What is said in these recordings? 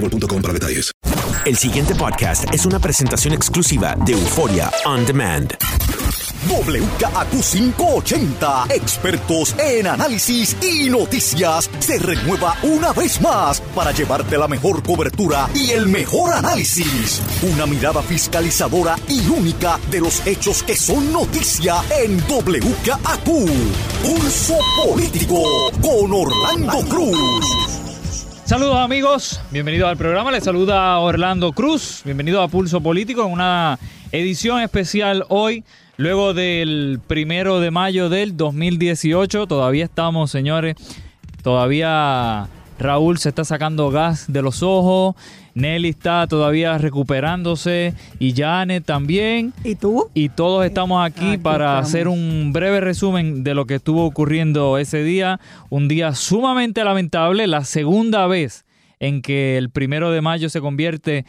boostmobile.com para detalles. El siguiente podcast es una presentación exclusiva de Euforia On Demand. WKAQ 580, expertos en análisis y noticias, se renueva una vez más para llevarte la mejor cobertura y el mejor análisis. Una mirada fiscalizadora y única de los hechos que son noticia en WKAQ. Pulso Político con Orlando Cruz. Saludos amigos, bienvenidos al programa, les saluda Orlando Cruz, bienvenido a Pulso Político en una edición especial hoy, luego del primero de mayo del 2018, todavía estamos señores, todavía Raúl se está sacando gas de los ojos, Nelly está todavía recuperándose y Janet también. ¿Y tú? Y todos estamos aquí Aquí para estamos. hacer un breve resumen de lo que estuvo ocurriendo ese día. Un día sumamente lamentable, la segunda vez en que el primero de mayo se convierte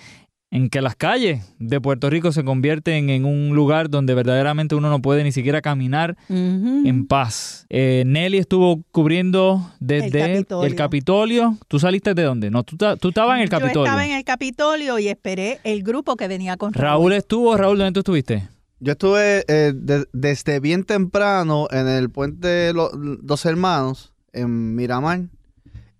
en que las calles de Puerto Rico se convierten en un lugar donde verdaderamente uno no puede ni siquiera caminar en paz. Eh, Nelly estuvo cubriendo desde el Capitolio. Capitolio. ¿Tú saliste de dónde? No, tú, tú estabas en el Yo Capitolio. estaba en el Capitolio y esperé el grupo que venía con Raúl estuvo. Raúl, ¿dónde tú estuviste? Yo estuve eh, de- desde bien temprano en el puente de los Dos Hermanos, en Miramar.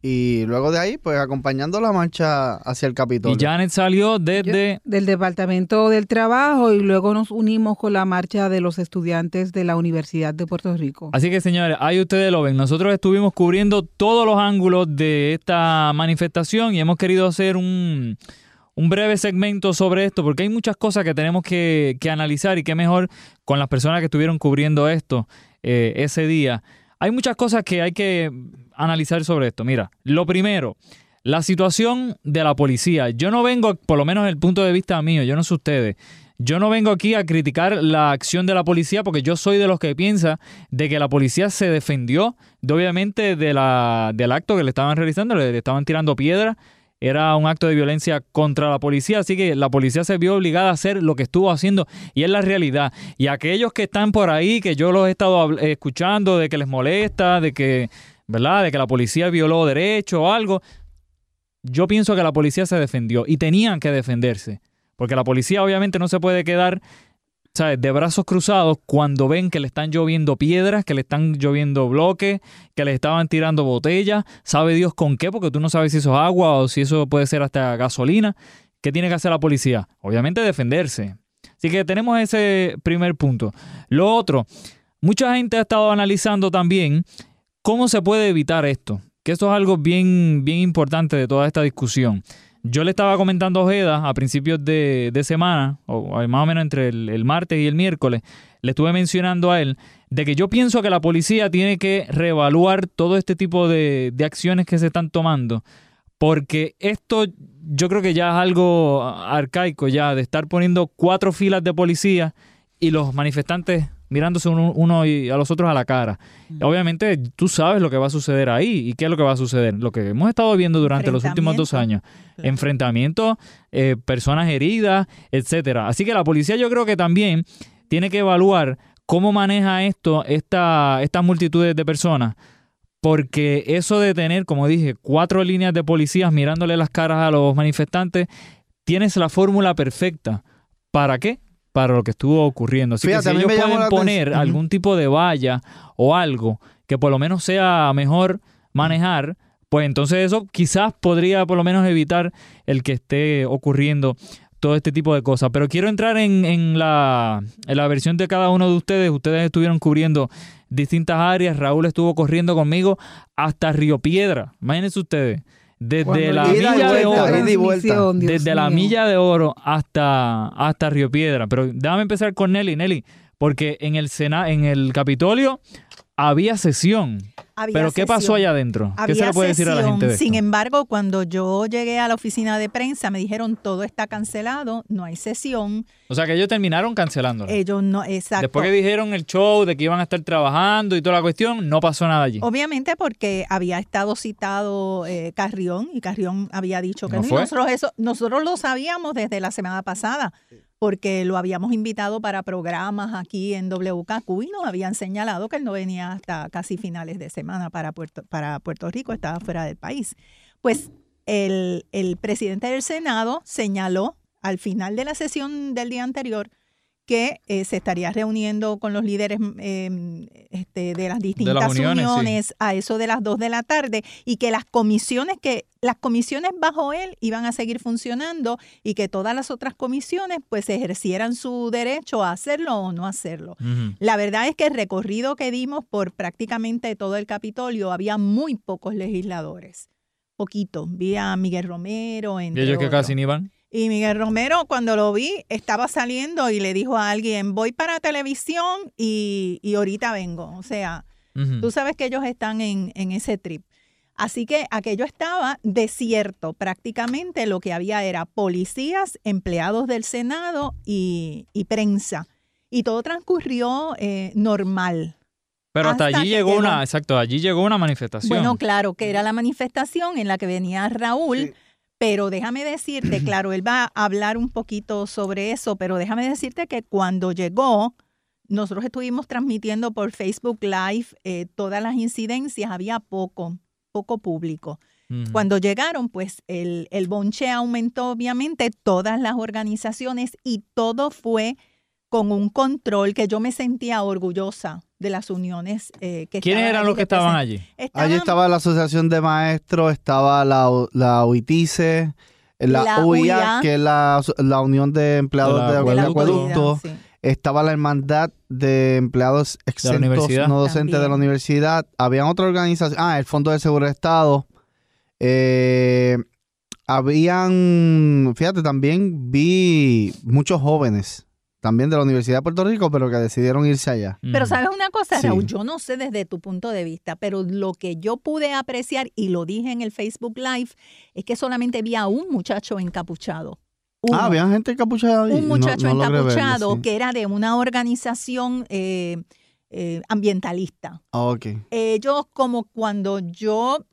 Y luego de ahí, pues acompañando la marcha hacia el Capitolio. Y Janet salió desde... del Departamento del Trabajo y luego nos unimos con la marcha de los estudiantes de la Universidad de Puerto Rico. Así que señores, ahí ustedes lo ven. Nosotros estuvimos cubriendo todos los ángulos de esta manifestación y hemos querido hacer un, un breve segmento sobre esto porque hay muchas cosas que tenemos que, que analizar y qué mejor con las personas que estuvieron cubriendo esto eh, ese día. Hay muchas cosas que hay que analizar sobre esto. Mira, lo primero, la situación de la policía. Yo no vengo, por lo menos desde el punto de vista mío, yo no sé ustedes, yo no vengo aquí a criticar la acción de la policía porque yo soy de los que piensa de que la policía se defendió, de, obviamente, de la, del acto que le estaban realizando, le, le estaban tirando piedras. Era un acto de violencia contra la policía, así que la policía se vio obligada a hacer lo que estuvo haciendo y es la realidad. Y aquellos que están por ahí, que yo los he estado escuchando de que les molesta, de que, ¿verdad? De que la policía violó derechos o algo, yo pienso que la policía se defendió y tenían que defenderse. Porque la policía obviamente no se puede quedar ¿sabes? de brazos cruzados cuando ven que le están lloviendo piedras, que le están lloviendo bloques, que le estaban tirando botellas. Sabe Dios con qué, porque tú no sabes si eso es agua o si eso puede ser hasta gasolina. ¿Qué tiene que hacer la policía? Obviamente defenderse. Así que tenemos ese primer punto. Lo otro, mucha gente ha estado analizando también cómo se puede evitar esto. Que esto es algo bien, bien importante de toda esta discusión. Yo le estaba comentando a Ojeda a principios de, de semana, o más o menos entre el, martes y el miércoles, le estuve mencionando a él de que yo pienso que la policía tiene que reevaluar todo este tipo de, de acciones que se están tomando porque esto yo creo que ya es algo arcaico ya de estar poniendo cuatro filas de policía y los manifestantes mirándose uno, uno y a los otros a la cara. Obviamente tú sabes lo que va a suceder ahí y qué es lo que va a suceder. Lo que hemos estado viendo durante los últimos dos años. Enfrentamientos, eh, personas heridas, etcétera. Así que la policía yo creo que también tiene que evaluar cómo maneja esto, esta, estas multitudes de personas. Porque eso de tener, como dije, cuatro líneas de policías mirándole las caras a los manifestantes, tienes la fórmula perfecta. ¿Para qué? Para lo que estuvo ocurriendo. Así Fíjate, que si ellos pueden poner atención- algún tipo de valla o algo que por lo menos sea mejor manejar, pues entonces eso quizás podría por lo menos evitar el que esté ocurriendo todo este tipo de cosas. Pero quiero entrar en, en la, en la versión de cada uno de ustedes. Ustedes estuvieron cubriendo distintas áreas. Raúl estuvo corriendo conmigo hasta Río Piedra. Imagínense ustedes. Desde la milla de oro. Desde la milla de oro hasta, hasta Río Piedra. Pero déjame empezar con Nelly. Nelly, porque en el Sena, en el Capitolio había sesión. Había Pero ¿qué pasó allá adentro? ¿Qué se le puede decir a la gente de esto? Sin embargo, cuando yo llegué a la oficina de prensa, me dijeron todo está cancelado, no hay sesión. O sea que ellos terminaron cancelándola. Ellos no, exacto. Después que dijeron el show de que iban a estar trabajando y toda la cuestión, no pasó nada allí. Obviamente porque había estado citado eh, Carrión y Carrión había dicho que ¿No no. y fue? nosotros, eso, nosotros lo sabíamos desde la semana pasada porque lo habíamos invitado para programas aquí en WKQ y nos habían señalado que él no venía hasta casi finales de semana para Puerto, para Puerto Rico, estaba fuera del país. Pues el, el presidente del Senado señaló al final de la sesión del día anterior que eh, se estaría reuniendo con los líderes eh, este, de las distintas uniones, sí. a eso de las 2 de la tarde y que las comisiones que las comisiones bajo él iban a seguir funcionando y que todas las otras comisiones pues ejercieran su derecho a hacerlo o no hacerlo. La verdad es que el recorrido que dimos por prácticamente todo el Capitolio había muy pocos legisladores. Poquito. Vi a Miguel Romero, Y entre ellos que otros. casi ni van. Y Miguel Romero, cuando lo vi, estaba saliendo y le dijo a alguien, voy para televisión y, y ahorita vengo. O sea, tú sabes que ellos están en, en ese trip. Así que aquello estaba desierto. Prácticamente lo que había era policías, empleados del Senado y, y prensa. Y todo transcurrió eh, normal. Pero hasta, hasta allí llegó- una, exacto, allí llegó una manifestación. Bueno, claro, que era la manifestación en la que venía Raúl, pero déjame decirte, claro, él va a hablar un poquito sobre eso, pero déjame decirte que cuando llegó, nosotros estuvimos transmitiendo por Facebook Live eh, todas las incidencias, había poco, poco público. Cuando llegaron, pues el, el bonche aumentó, obviamente, todas las organizaciones y todo fue con un control que yo me sentía orgullosa de las uniones eh, que ¿Quiénes eran los que estaban allí? Allí estaba la Asociación de Maestros, estaba la, la UITICE, la, La UIA, UIA. que es la, la Unión de Empleados De la de, de Acueducto. Acueducto. Estaba la Hermandad de Empleados Exentos. No Docentes de la. Universidad. Habían otra organización, ah, el Fondo de Seguro de Estado. Eh, habían, fíjate, también vi muchos jóvenes, también de la Universidad de Puerto Rico, pero que decidieron irse allá. Pero sabes una cosa, Sí. Raúl, yo no sé desde tu punto de vista, pero lo que yo pude apreciar y lo dije en el Facebook Live es que solamente vi a un muchacho encapuchado. Uno. Ah, había gente encapuchada ahí. un muchacho no logré verlo, encapuchado sí. que era de una organización eh, eh, ambientalista. Ah, ok. Ellos como cuando yo,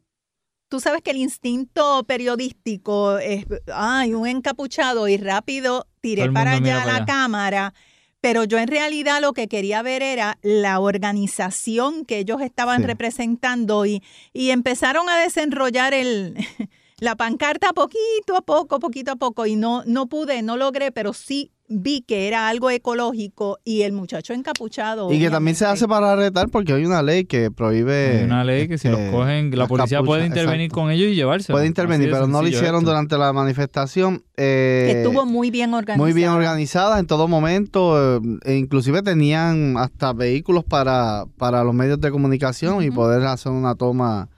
tú sabes que el instinto periodístico es, ay, un encapuchado y rápido tiré para allá para la allá. cámara. Pero yo en realidad lo que quería ver era la organización que ellos estaban Sí. representando y, y empezaron a desenrollar el, la pancarta poquito a poco, poquito a poco. Y no, no pude, no logré, pero sí vi que era algo ecológico y el muchacho encapuchado. Y que también se hace para retar porque hay una ley que prohíbe. Hay una ley que si los este, cogen, la policía puede intervenir exacto. con ellos y llevarse. Puede intervenir, pero no lo hicieron durante la manifestación. eh, que estuvo muy bien organizado. muy bien organizada en todo momento. eh, e inclusive tenían hasta vehículos para, para los medios de comunicación y poder hacer una toma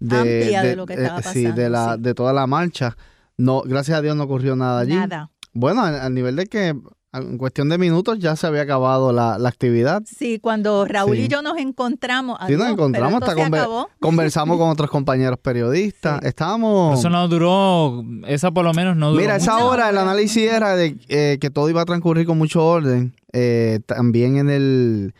de, Amplia de lo que estaba sí, de, pasando, la, sí. de toda la marcha. No, gracias a Dios no ocurrió nada allí. Nada. Bueno, al, al nivel de que En cuestión de minutos ya se había acabado la, la actividad. Sí, cuando Raúl Sí. y yo nos encontramos, Sí, nos adiós, encontramos, pero hasta conver- acabó. conversamos con otros compañeros periodistas. Estábamos... Eso no duró, esa por lo menos no duró. Mira, esa mucho. hora el análisis era de eh, que todo iba a transcurrir con mucho orden. Eh, también en el...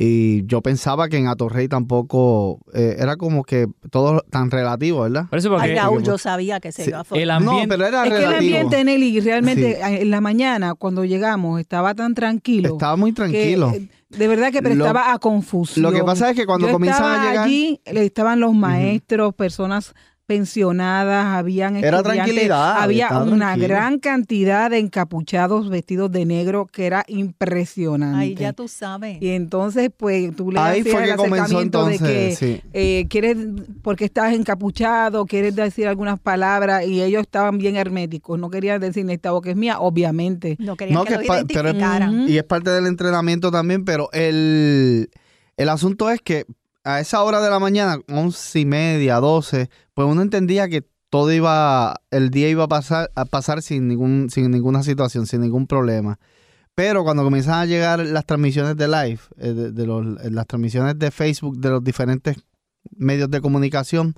Y yo pensaba que en Atorrey tampoco... eh, era como que todo tan relativo, ¿verdad? Por eso Ay, Raúl, yo sabía que se Sí. iba a formar. el ambiente, No, pero era Es que el relativo. ambiente, Nelly, realmente Sí. en la mañana, cuando llegamos, estaba tan tranquilo. Estaba muy tranquilo. eh, de verdad que Lo- prestaba a confusión. lo que pasa es que cuando Yo comienzan a llegar- allí, estaban los maestros, personas pensionadas, habían Era tranquilidad, había una tranquilo. gran cantidad de encapuchados vestidos de negro que era impresionante. Ay, ya tú sabes. Y entonces, pues, tú le Ahí hacías fue el que comenzó de que sí. eh, quieres, porque estás encapuchado, quieres decir algunas palabras y ellos estaban bien herméticos, no querían decir esta boca es mía, obviamente. No querían No, que, que lo pero. Y es parte del entrenamiento también, pero el, el asunto es que a esa hora de la mañana, once y media, doce, pues uno entendía que todo iba, el día iba a pasar, a pasar sin ningún, sin ninguna situación, sin ningún problema. Pero cuando comienzan a llegar las transmisiones de live, eh, de, de los- las transmisiones de Facebook de los diferentes medios de comunicación,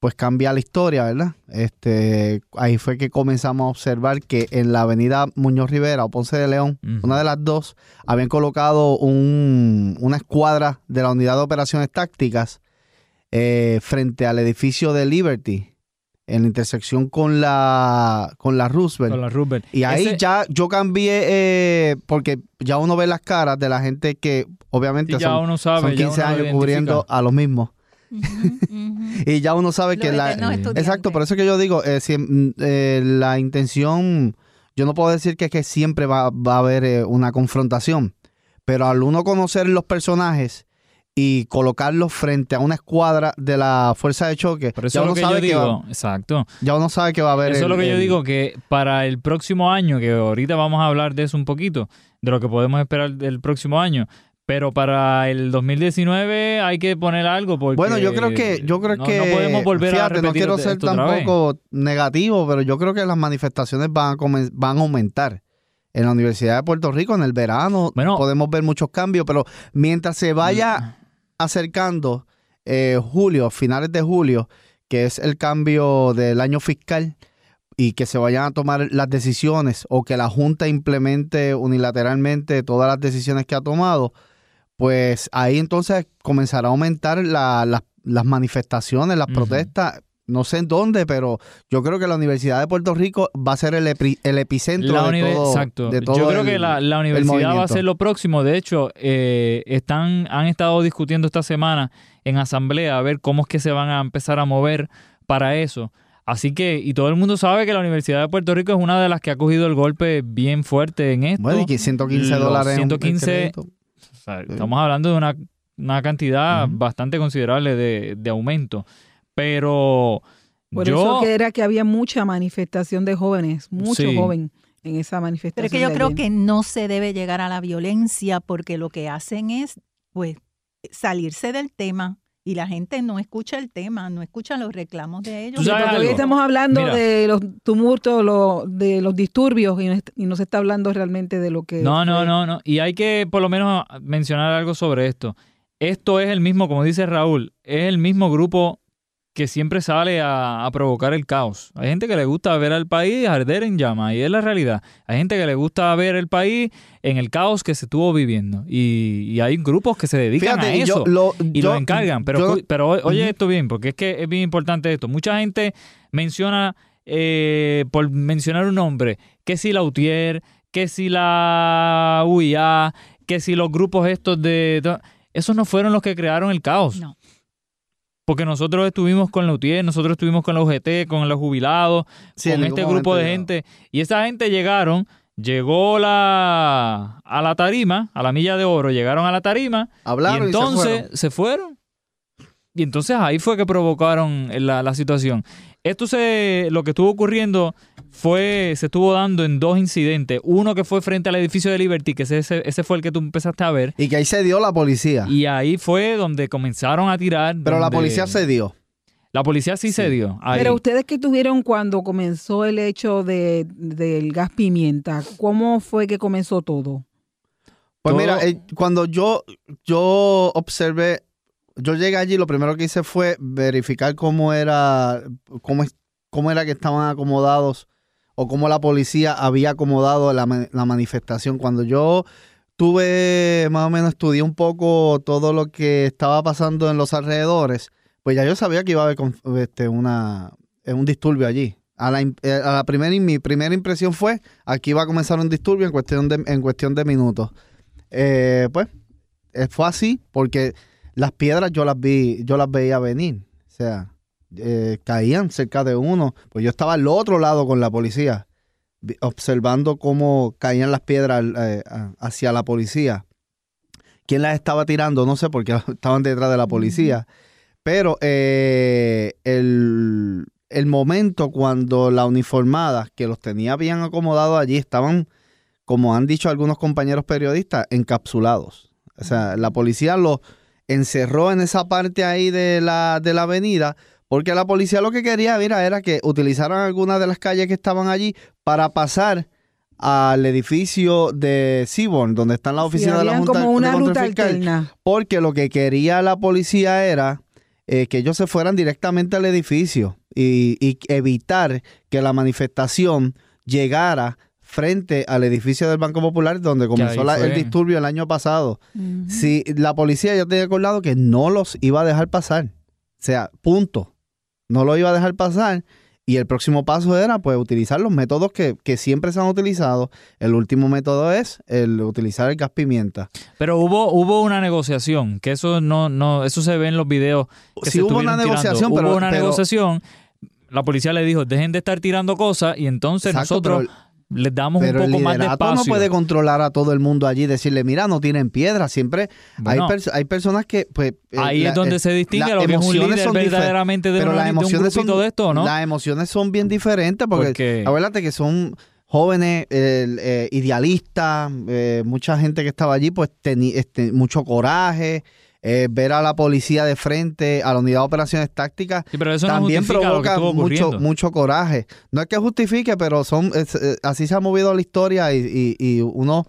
pues cambia la historia, ¿verdad? Este, ahí fue que comenzamos a observar que en la avenida Muñoz Rivera o Ponce de León, una de las dos, habían colocado un- una escuadra de la unidad de operaciones tácticas eh, frente al edificio de Liberty, en la intersección con la, con la Roosevelt. con la Rupert. Y ahí Ese- ya yo cambié, eh, porque ya uno ve las caras de la gente que obviamente Sí, ya son, uno sabe, son ya 15 uno lo años cubriendo a los mismos. Y ya uno sabe que la... Exacto, por eso que yo digo, eh, si, mm, eh, la intención, yo no puedo decir que, que siempre va, va a haber eh, una confrontación, pero al uno conocer los personajes y colocarlos frente a una escuadra de la fuerza de choque, eso ya es lo uno que yo sabe que digo, va, exacto. ya uno sabe que va a haber... Eso es lo el- que yo digo, que para el próximo año, que ahorita vamos a hablar de eso un poquito, de lo que podemos esperar del próximo año, pero para el 2019 hay que poner algo porque Bueno, yo creo que yo creo no, que no podemos volver a fíjate, repetir no quiero ser tampoco negativo, pero yo creo que las manifestaciones van a van a aumentar. En la Universidad de Puerto Rico en el verano Bueno. podemos ver muchos cambios, pero mientras se vaya acercando eh, julio, finales de julio, que es el cambio del año fiscal y que se vayan a tomar las decisiones o que la Junta implemente unilateralmente todas las decisiones que ha tomado, pues ahí entonces comenzará a aumentar la- la- las manifestaciones, las protestas. No sé en dónde, pero yo creo que la Universidad de Puerto Rico va a ser el, epi- el epicentro La de, todo, Exacto. de todo Yo creo el- que la, la universidad va a ser lo próximo. De hecho, eh, están, han estado discutiendo esta semana en asamblea a ver cómo es que se van a empezar a mover para eso. Así que, y todo el mundo sabe que la Universidad de Puerto Rico es una de las que ha cogido el golpe bien fuerte en esto. Bueno, y que 115 Los dólares. en un 115 estamos hablando de una, una cantidad bastante considerable de, de aumento. Pero Por yo... eso que era que había mucha manifestación de jóvenes, mucho Sí. joven en esa manifestación. Pero es que yo creo que no se debe llegar a la violencia porque lo que hacen es, pues, salirse del tema y la gente no escucha el tema, no escucha los reclamos de ellos. Tú sabes Porque hoy estamos hablando Mira. de los tumultos, lo- de los disturbios y no, y no se está hablando realmente de lo que... No, no, no, no. Y hay que por lo menos mencionar algo sobre esto. Esto es el mismo, como dice Raúl, es el mismo grupo que siempre sale a, a provocar el caos. Hay gente que le gusta ver al país arder en llamas y es la realidad. Hay gente que le gusta ver el país en el caos que se estuvo viviendo y, y hay grupos que se dedican Fíjate, a yo- eso lo- y yo- lo encargan. Pero, yo- pero oye esto bien, porque es que es bien importante esto. Mucha gente menciona, eh, por mencionar un nombre, que si la UTIER, que si la UIA, que si los grupos estos de... de- esos no fueron los que crearon el caos. No. Porque nosotros estuvimos con la UTIER, nosotros estuvimos con la UGT, con los jubilados, Sí, con este grupo de gente. Y esa gente llegaron, llegó la a la tarima, a la milla de oro, llegaron a la tarima Hablaron y y se entonces fueron. se fueron. Y entonces ahí fue que provocaron la, la situación. Esto se, lo que estuvo ocurriendo fue, se estuvo dando en dos incidentes. Uno que fue frente al edificio de Liberty, que ese, ese, ese fue el que tú empezaste a ver. Y que ahí se dio la policía. Y ahí fue donde comenzaron a tirar. pero la policía se dio. La policía sí, se dio. ahí. Pero ustedes que tuvieron cuando comenzó el hecho de, del gas pimienta, ¿cómo fue que comenzó todo? Pues Todo- mira, eh, cuando yo, yo observé, yo llegué allí, lo primero que hice fue verificar cómo era, cómo, cómo era que estaban acomodados o cómo la policía había acomodado la, ma- la manifestación. Cuando yo tuve, más o menos, estudié un poco todo lo que estaba pasando en los alrededores, pues ya yo sabía que iba a haber este, una, eh, un disturbio allí. A la, eh, primera, mi primera impresión fue, aquí iba a comenzar un disturbio en cuestión de, en cuestión de minutos. Eh, pues fue así porque las piedras yo las vi, yo las veía venir. O sea, eh, caían cerca de uno. Pues yo estaba al otro lado con la policía, observando cómo caían las piedras eh, hacia la policía. ¿Quién las estaba tirando? No sé, porque estaban detrás de la policía. Pero eh, el, el momento cuando la uniformada, que los tenía bien acomodados allí, estaban, como han dicho algunos compañeros periodistas, encapsulados. O sea, la policía los encerró en esa parte ahí de la, de la avenida, porque la policía lo que quería, mira, era que utilizaran algunas de las calles que estaban allí para pasar al edificio de Seaborn, donde están las Sí, oficinas de la Junta como de una Control ruta Fiscal, alterna. porque lo que quería la policía era eh, que ellos se fueran directamente al edificio y, y evitar que la manifestación llegara frente al edificio del Banco Popular donde comenzó la- el disturbio el año pasado. Si la policía ya tenía acordado que no los iba a dejar pasar. O sea, punto. No lo iba a dejar pasar. Y el próximo paso era pues utilizar los métodos que, que siempre se han utilizado. El último método es el utilizar el gas pimienta. Pero hubo hubo una negociación, que eso no no eso se ve en los videos. Que Sí se hubo una estuvieron tirando. negociación, hubo pero- una pero- negociación. La policía le dijo, dejen de estar tirando cosas y entonces Exacto, nosotros les damos un el poco más de espacio. no puede controlar a todo el mundo allí decirle, mira, no tienen piedra. Siempre Bueno. hay, hay personas que... Pues, eh, Ahí la- es donde eh, se distingue lo que es un líder verdaderamente de, pero las de un emociones grupito son, de esto, ¿no? Las emociones son bien diferentes porque, Porque- acuérdate que son jóvenes eh, eh, idealistas, eh, mucha gente que estaba allí, pues tenía este, mucho coraje. Eh, ver a la policía de frente, a la unidad de operaciones tácticas, Sí, pero eso no también provoca mucho, mucho coraje. No es que justifique, pero son es- eh, así se ha movido la historia y, y- y uno,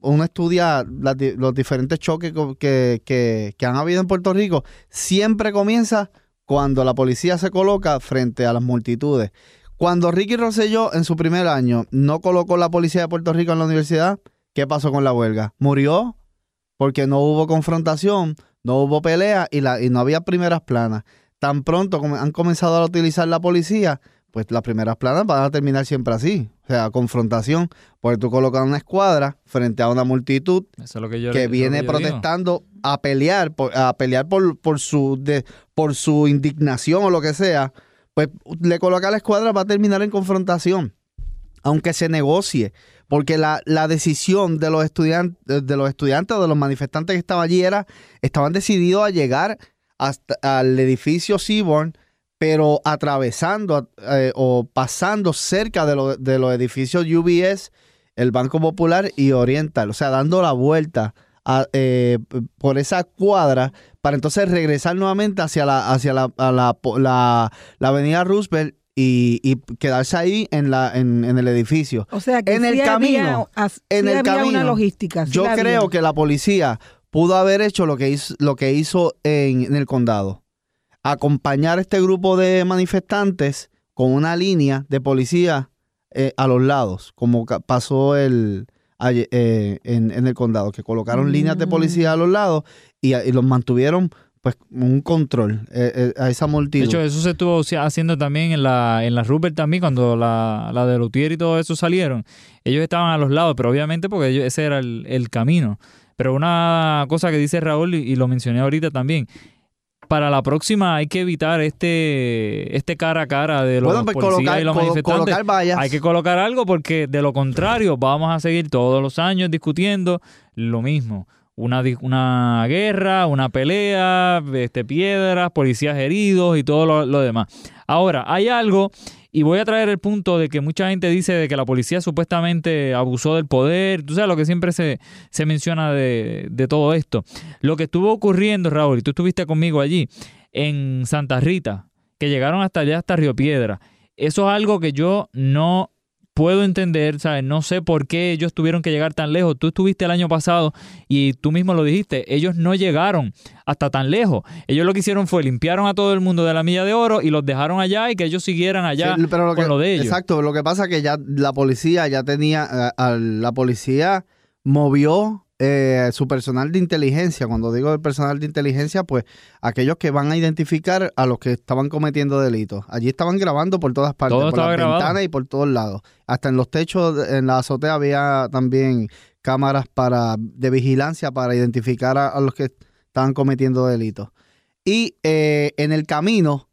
uno estudia las los diferentes choques que, que- que han habido en Puerto Rico. Siempre comienza cuando la policía se coloca frente a las multitudes. Cuando Ricky Rosselló en su primer año no colocó la policía de Puerto Rico en la universidad, ¿qué pasó con la huelga? Murió porque no hubo confrontación, no hubo pelea y, la, y no había primeras planas. Tan pronto como han comenzado a utilizar la policía, pues las primeras planas van a terminar siempre así. O sea, confrontación, porque tú colocas una escuadra frente a una multitud Eso es lo que yo que eso viene lo que yo digo. protestando a pelear, por, a pelear por, por, su, de, por su indignación o lo que sea, pues le coloca la escuadra va a terminar en confrontación, aunque se negocie, porque la, la decisión de los estudiantes, de los estudiantes o de los manifestantes que estaban allí era, estaban decididos a llegar hasta al edificio Seaborn, pero atravesando eh, o pasando cerca de, de los edificios UBS, el Banco Popular y Oriental, o sea, dando la vuelta eh, por esa cuadra para entonces regresar nuevamente hacia la, hacia la, la- la avenida Roosevelt y, y quedarse ahí en, la, en, en el edificio. O sea que en el había- camino, as- en sí el había camino, una logística. sí yo había. creo que la policía pudo haber hecho lo que hizo, lo que hizo en, en el condado. Acompañar a este grupo de manifestantes con una línea de policía eh, a los lados, como pasó el, eh, en, en el condado, que colocaron líneas de policía a los lados y los mantuvieron pues un control eh, eh, a esa De multitud. hecho, eso se estuvo haci- haciendo también en la, en la Rupert también, cuando la, la de Lutier y todo eso salieron. Ellos estaban a los lados, pero obviamente porque ellos- ese era el, el camino. Pero una cosa que dice Raúl, y, y lo mencioné ahorita también, para la próxima hay que evitar este, este cara a cara de los Bueno, pues policías colocar- y los manifestantes. colocar vallas. Hay que colocar algo porque de lo contrario vamos a seguir todos los años discutiendo lo mismo. Una, una guerra, una pelea, este, piedras, policías heridos y todo lo, lo demás. Ahora, hay algo, y voy a traer el punto de que mucha gente dice de que la policía supuestamente abusó del poder. Tú sabes lo que siempre se, se menciona de, de todo esto. Lo que estuvo ocurriendo, Raúl, y tú estuviste conmigo allí, en Santa Rita, que llegaron hasta allá, hasta Río Piedra. Eso es algo que yo no puedo entender, ¿sabes? No sé por qué ellos tuvieron que llegar tan lejos. Tú estuviste el año pasado y tú mismo lo dijiste, ellos no llegaron hasta tan lejos. Ellos lo que hicieron fue limpiaron a todo el mundo de la milla de oro y los dejaron allá y que ellos siguieran allá Sí, pero lo con que- lo de ellos. Exacto, lo que pasa es que ya la policía ya tenía, eh, la policía movió eh, su personal de inteligencia. Cuando digo el personal de inteligencia, pues aquellos que van a identificar a los que estaban cometiendo delitos. Allí estaban grabando por todas partes, Todo por las grabado. ventanas y por todos lados. Hasta en los techos, en la azotea había también cámaras para de vigilancia para identificar a, a los que estaban cometiendo delitos. Y eh, en el camino,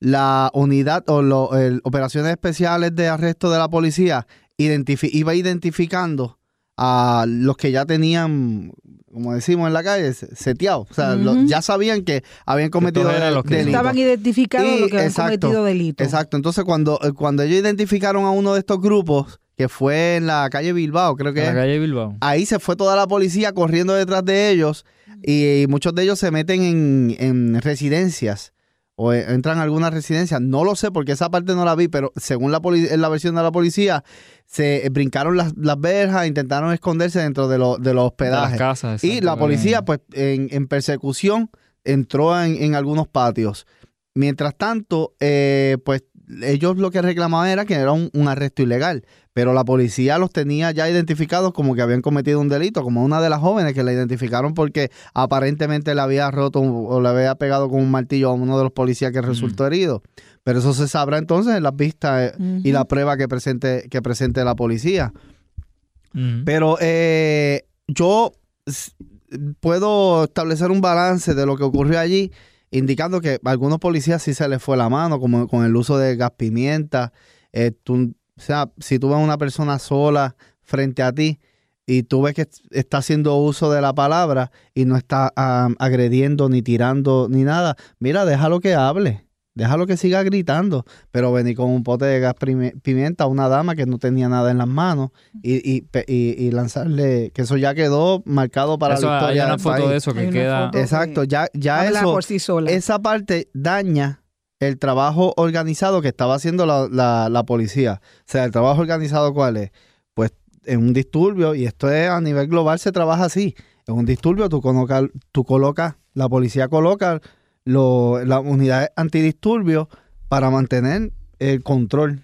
la unidad o las operaciones especiales de arresto de la policía identifi- iba identificando a los que ya tenían, como decimos en la calle, se- seteados. O sea, ya sabían que habían cometido eran de- los que- delitos. Estaban identificados Y- los que habían exacto, cometido delitos. Exacto. Entonces, cuando, eh, cuando ellos identificaron a uno de estos grupos, que fue en la calle Bilbao, creo que En la calle Bilbao. ahí se fue toda la policía corriendo detrás de ellos y muchos de ellos se meten en, en residencias o eh, entran a algunas residencias. No lo sé porque esa parte no la vi, pero según la, en la versión de la policía, se eh, brincaron las, las verjas, intentaron esconderse dentro de, lo- de los De las hospedajes. casas. Y la policía, pues, en, en persecución, entró en, en algunos patios. Mientras tanto, eh, pues, ellos lo que reclamaban era que era un, un arresto ilegal, pero la policía los tenía ya identificados como que habían cometido un delito, como una de las jóvenes que la identificaron porque aparentemente le había roto o le había pegado con un martillo a uno de los policías que resultó herido. Pero eso se sabrá entonces en las vistas eh, y la prueba que presente, que presente la policía. Pero eh, yo puedo establecer un balance de lo que ocurrió allí, indicando que a algunos policías sí se les fue la mano, como con el uso de gas pimienta. Eh, tú- o sea, si tú ves una persona sola frente a ti y tú ves que está haciendo uso de la palabra y no está ah, agrediendo ni tirando ni nada, mira, déjalo que hable. Déjalo que siga gritando, pero venir con un pote de gas pimienta a una dama que no tenía nada en las manos y, y, y- y lanzarle, que eso ya quedó marcado para Eso, la hay historia una del foto país. de eso que Hay queda. Exacto, ya, ya eso, por sí sola. esa parte daña el trabajo organizado que estaba haciendo la, la- la policía. O sea, el trabajo organizado, ¿cuál es? Pues en un disturbio, y esto es a nivel global, se trabaja así. En un disturbio tú colocas, tú colocas la policía coloca lo, la unidad antidisturbios para mantener el control.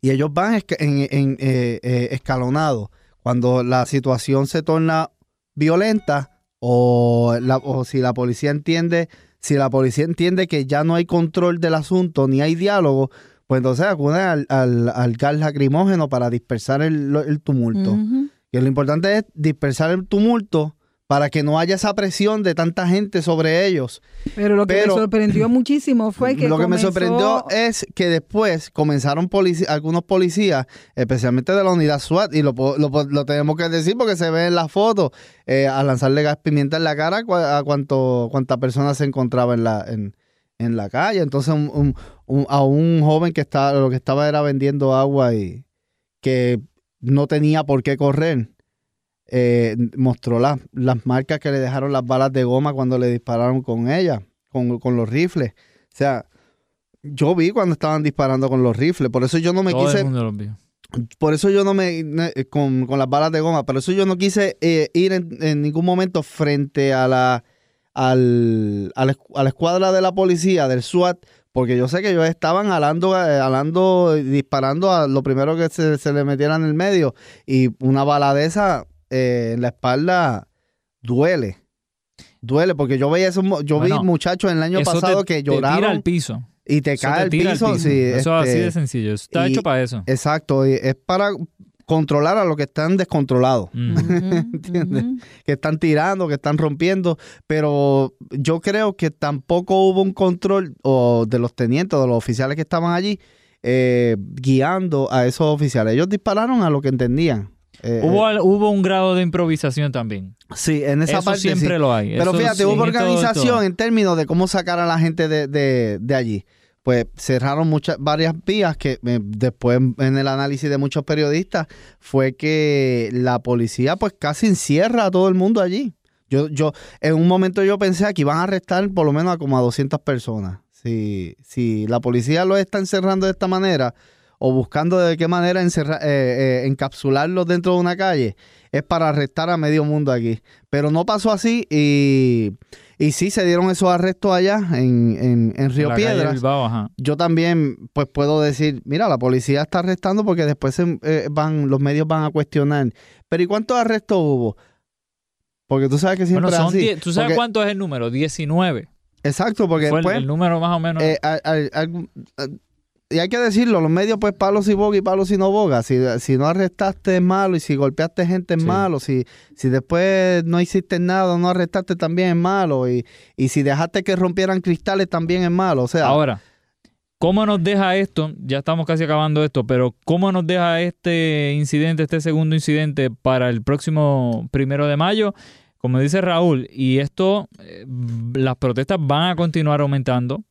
Y ellos van en, en, eh, eh, escalonados. Cuando la situación se torna violenta o, la- o si la policía entiende, si la policía entiende que ya no hay control del asunto ni hay diálogo, pues entonces acude al, al, al gas lacrimógeno para dispersar el, el tumulto. Ujú. Y lo importante es dispersar el tumulto para que no haya esa presión de tanta gente sobre ellos. Pero lo que Pero- me sorprendió muchísimo fue que lo que me sorprendió es que después comenzaron polici- algunos policías, especialmente de la unidad SWAT, y lo, lo, lo tenemos que decir porque se ve en la foto, eh, a lanzarle gas pimienta en la cara a, cua- a cuanto, persona se encontraba en la, en, en la calle. Entonces un- un- un- a un joven que estaba, lo que estaba era vendiendo agua y que no tenía por qué correr. Eh, mostró las- las marcas que le dejaron las balas de goma cuando le dispararon con ella, con, con los rifles. O sea, yo vi cuando estaban disparando con los rifles, por eso yo no me Todo quise, el mundo los vio. por eso yo no me, ne- con, con las balas de goma, por eso yo no quise eh, ir en, en ningún momento frente a la, al, a la, escu- a la escuadra de la policía, del SWAT, porque yo sé que ellos estaban alando, eh, alando disparando a lo primero que se, se le metiera en el medio, y una bala de esa eh, en la espalda duele. Duele, porque yo veía esos, yo Bueno, vi muchachos en el año te- pasado que te tira lloraron al piso. y te Eso cae te al piso. sí, eso es así este, de sencillo. Eso está y- hecho para eso. Exacto, y es para controlar a los que están descontrolados, Mm. ¿entiendes? Que están tirando, que están rompiendo, pero yo creo que tampoco hubo un control o de los tenientes, de los oficiales que estaban allí, eh, guiando a esos oficiales. Ellos dispararon a lo que entendían. Eh, Hubo, al- hubo un grado de improvisación también. Sí, en esa Eso parte siempre sí. lo hay. Pero Eso fíjate, sí, hubo organización en términos de cómo sacar a la gente de, de- de allí. Pues cerraron muchas, varias vías que eh, después en el análisis de muchos periodistas fue que la policía pues casi encierra a todo el mundo allí. Yo, yo, en un momento yo pensé que iban a arrestar por lo menos a como a 200 personas. Si, si la policía lo está encerrando de esta manera o buscando de qué manera encerra- eh, eh, encapsularlos dentro de una calle, es para arrestar a medio mundo aquí. Pero no pasó así y, y sí se dieron esos arrestos allá en, en, en Río Piedras. Bilbao. Yo también pues puedo decir, mira, la policía está arrestando porque después se, eh, van los medios van a cuestionar. Pero ¿y cuántos arrestos hubo? Porque tú sabes que siempre Bueno, son así. ¿Tú sabes Porque- cuánto es el número? 19. Exacto, porque Fue el- pues, el, número más o menos. eh, al- al- al- y hay que decirlo, los medios pues palos si boga y palos si no boga. Si, si no arrestaste es malo y si golpeaste gente es Sí. malo. Si, si después no hiciste nada, no arrestaste también es malo. Y, y si dejaste que rompieran cristales también es malo. O sea, Ahora, ¿cómo nos deja esto? Ya estamos casi acabando esto, pero ¿cómo nos deja este incidente, este segundo incidente para el próximo primero de mayo? Como dice Raúl, y esto, eh, las protestas van a continuar aumentando.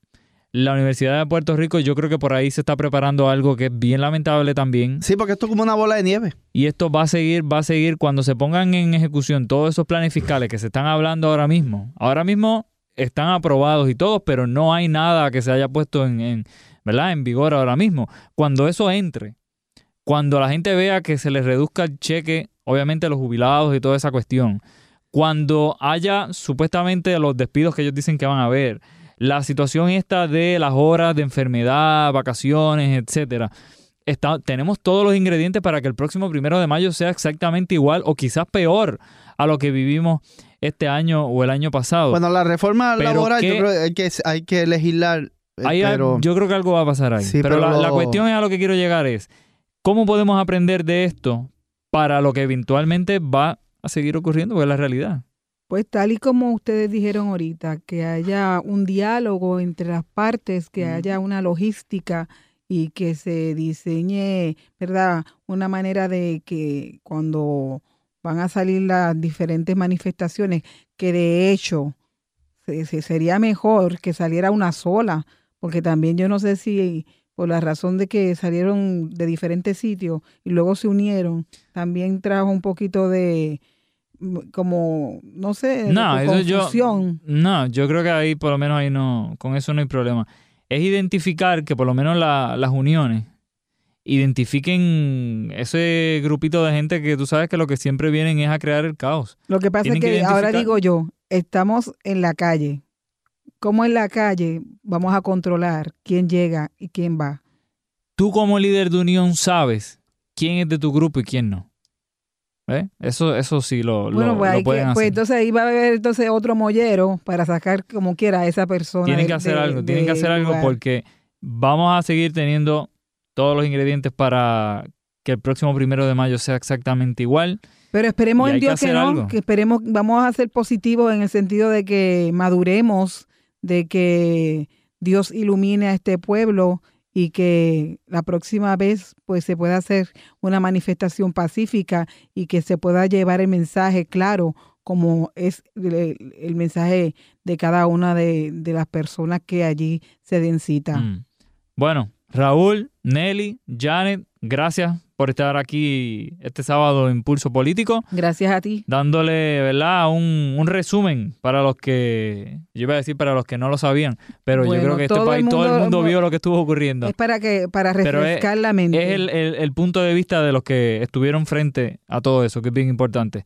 La Universidad de Puerto Rico, yo creo que por ahí se está preparando algo que es bien lamentable también. sí, porque esto es como una bola de nieve. Y esto va a seguir, va a seguir cuando se pongan en ejecución todos esos planes fiscales que se están hablando ahora mismo. Ahora mismo están aprobados y todos, pero no hay nada que se haya puesto en, en, ¿verdad? en vigor ahora mismo. Cuando eso entre, cuando la gente vea que se les reduzca el cheque, obviamente los jubilados y toda esa cuestión, cuando haya supuestamente los despidos que ellos dicen que van a haber, la situación esta de las horas de enfermedad, vacaciones, etcétera, está- tenemos todos los ingredientes para que el próximo primero de mayo sea exactamente igual o quizás peor a lo que vivimos este año o el año pasado. Bueno, la reforma Pero laboral yo ¿qué- creo que hay que, hay que legislar. eh, hay- pero, yo creo que algo va a pasar ahí. Sí, pero pero la, la cuestión es a lo que quiero llegar es, ¿cómo podemos aprender de esto para lo que eventualmente va a seguir ocurriendo? Porque es la realidad. Pues tal y como ustedes dijeron ahorita, que haya un diálogo entre las partes, que haya una logística y que se diseñe, ¿verdad? Una manera de que cuando van a salir las diferentes manifestaciones, que de hecho se- se- sería mejor que saliera una sola, porque también yo no sé si por la razón de que salieron de diferentes sitios y luego se unieron, también trajo un poquito de mm, como no sé, No, eso yo, no, yo creo que ahí por lo menos ahí no, con eso no hay problema. Es identificar que por lo menos la- las uniones identifiquen ese grupito de gente que tú sabes que lo que siempre vienen es a crear el caos. Lo que pasa Tienen es que que ahora digo yo, estamos en la calle. ¿Cómo en la calle vamos a controlar quién llega y quién va? Tú como líder de unión sabes quién es de tu grupo y quién no. ¿Eh? Eso, eso sí lo, Bueno, lo- pues, lo que- pueden pues hacer. entonces ahí va a haber entonces otro mollero para sacar como quiera a esa persona. Tienen que hacer de- algo, tienen que hacer algo lugar. porque vamos a seguir teniendo todos los ingredientes para que el próximo primero de mayo sea exactamente igual. Pero esperemos en que Dios que, no, algo. que esperemos, vamos a ser positivos en el sentido de que maduremos, de que Dios ilumine a este pueblo y que la próxima vez pues se pueda hacer una manifestación pacífica y que se pueda llevar el mensaje claro como es el, mensaje de cada una de, de las personas que allí se den cita. Mm. Bueno, Raúl, Nelly, Janet, gracias por estar aquí este sábado en Pulso Político, Gracias a ti. dándole, ¿verdad? Un, un resumen para los que, yo iba a decir para los que no lo sabían, pero yo creo que este país, todo el mundo- mundo vio lo que estuvo ocurriendo. Es para que para Pero es- refrescar la mente. Es el, el- el punto de vista de los que estuvieron frente a todo eso, que es bien importante.